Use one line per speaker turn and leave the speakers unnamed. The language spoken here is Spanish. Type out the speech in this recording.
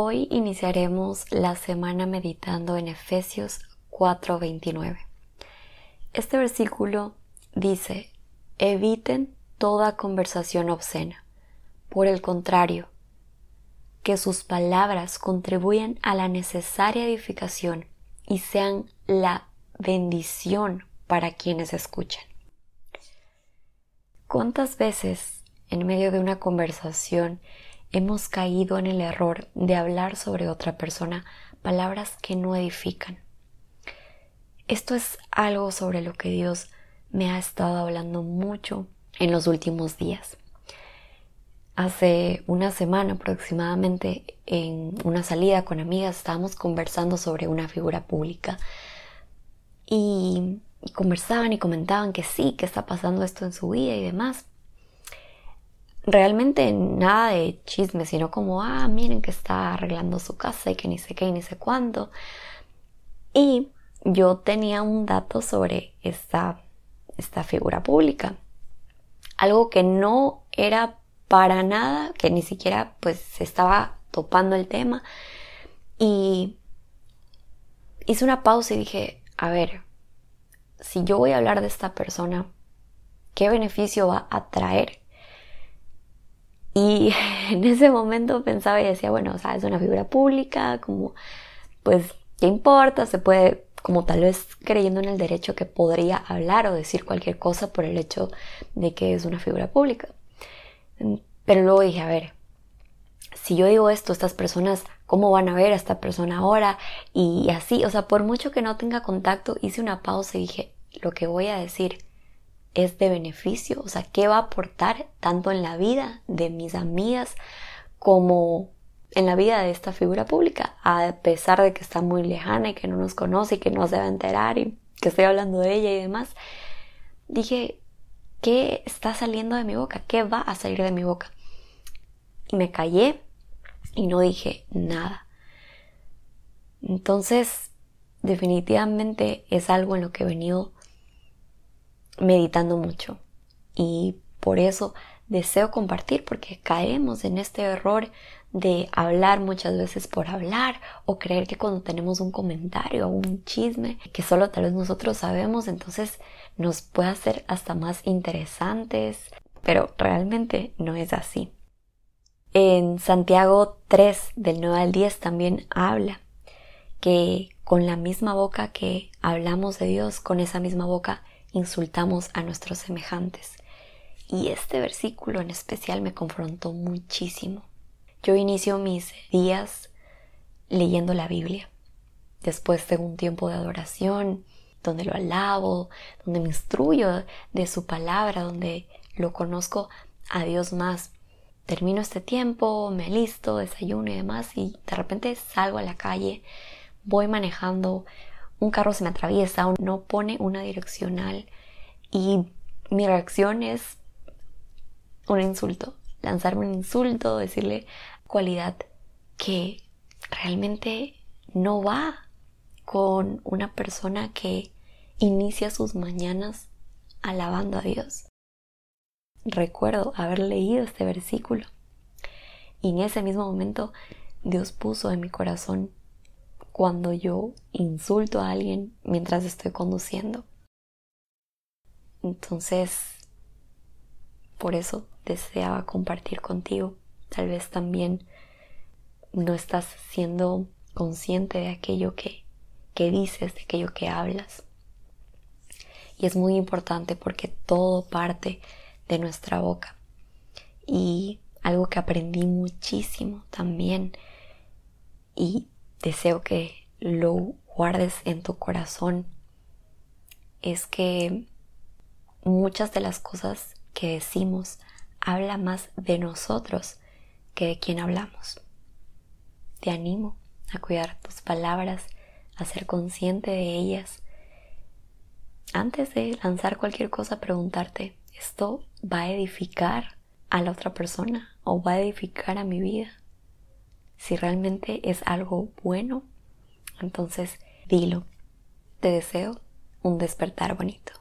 Hoy iniciaremos la semana meditando en Efesios 4:29. Este versículo dice, eviten toda conversación obscena. Por el contrario, que sus palabras contribuyan a la necesaria edificación y sean la bendición para quienes escuchan. ¿Cuántas veces en medio de una conversación hemos caído en el error de hablar sobre otra persona palabras que no edifican. Esto es algo sobre lo que Dios me ha estado hablando mucho en los últimos días. Hace una semana aproximadamente en una salida con amigas estábamos conversando sobre una figura pública y, conversaban y comentaban que sí, que está pasando esto en su vida y demás realmente nada de chisme, sino como, ah, miren que está arreglando su casa y que ni sé qué y ni sé cuándo. Y yo tenía un dato sobre esta, esta figura pública. Algo que no era para nada, que ni siquiera pues estaba topando el tema. Y hice una pausa y dije, a ver, si yo voy a hablar de esta persona, ¿qué beneficio va a traer? Y en ese momento pensaba y decía, bueno, o sea, es una figura pública, como, pues, ¿qué importa? Se puede, como tal vez creyendo en el derecho que podría hablar o decir cualquier cosa por el hecho de que es una figura pública. Pero luego dije, a ver, si yo digo esto, estas personas, ¿cómo van a ver a esta persona ahora? Y así, o sea, por mucho que no tenga contacto, hice una pausa y dije, lo que voy a decir es de beneficio, o sea, qué va a aportar tanto en la vida de mis amigas como en la vida de esta figura pública, a pesar de que está muy lejana y que no nos conoce y que no se va a enterar y que estoy hablando de ella y demás, dije, ¿qué está saliendo de mi boca? ¿Qué va a salir de mi boca? Y me callé y no dije nada. Entonces, definitivamente es algo en lo que he venido meditando mucho. Y por eso deseo compartir, porque caemos en este error de hablar muchas veces por hablar o creer que cuando tenemos un comentario o un chisme que solo tal vez nosotros sabemos, entonces nos puede hacer hasta más interesantes, pero realmente no es así. En Santiago 3 del 9 al 10 también habla que con la misma boca que hablamos de Dios, con esa misma boca insultamos a nuestros semejantes. Y este versículo en especial me confrontó muchísimo. Yo inicio mis días leyendo la Biblia. Después de un tiempo de adoración, donde lo alabo, donde me instruyo de su palabra, donde lo conozco a Dios más. Termino este tiempo, me listo, desayuno y demás, y de repente salgo a la calle, voy manejando, un carro se me atraviesa, no pone una direccional y mi reacción es un insulto, lanzarme un insulto, decirle cualidad que realmente no va con una persona que inicia sus mañanas alabando a Dios. Recuerdo haber leído este versículo y en ese mismo momento Dios puso en mi corazón cuando yo insulto a alguien mientras estoy conduciendo. Entonces, por eso deseaba compartir contigo. Tal vez también no estás siendo consciente de aquello que, que dices, de aquello que hablas. Y es muy importante porque todo parte de nuestra boca. Y algo que aprendí muchísimo también y deseo que lo guardes en tu corazón es que muchas de las cosas que decimos habla más de nosotros que de quien hablamos. Te animo a cuidar tus palabras, a ser consciente de ellas. Antes de lanzar cualquier cosa, preguntarte, ¿esto va a edificar a la otra persona o va a edificar a mi vida? Si realmente es algo bueno, entonces dilo. Te deseo un despertar bonito.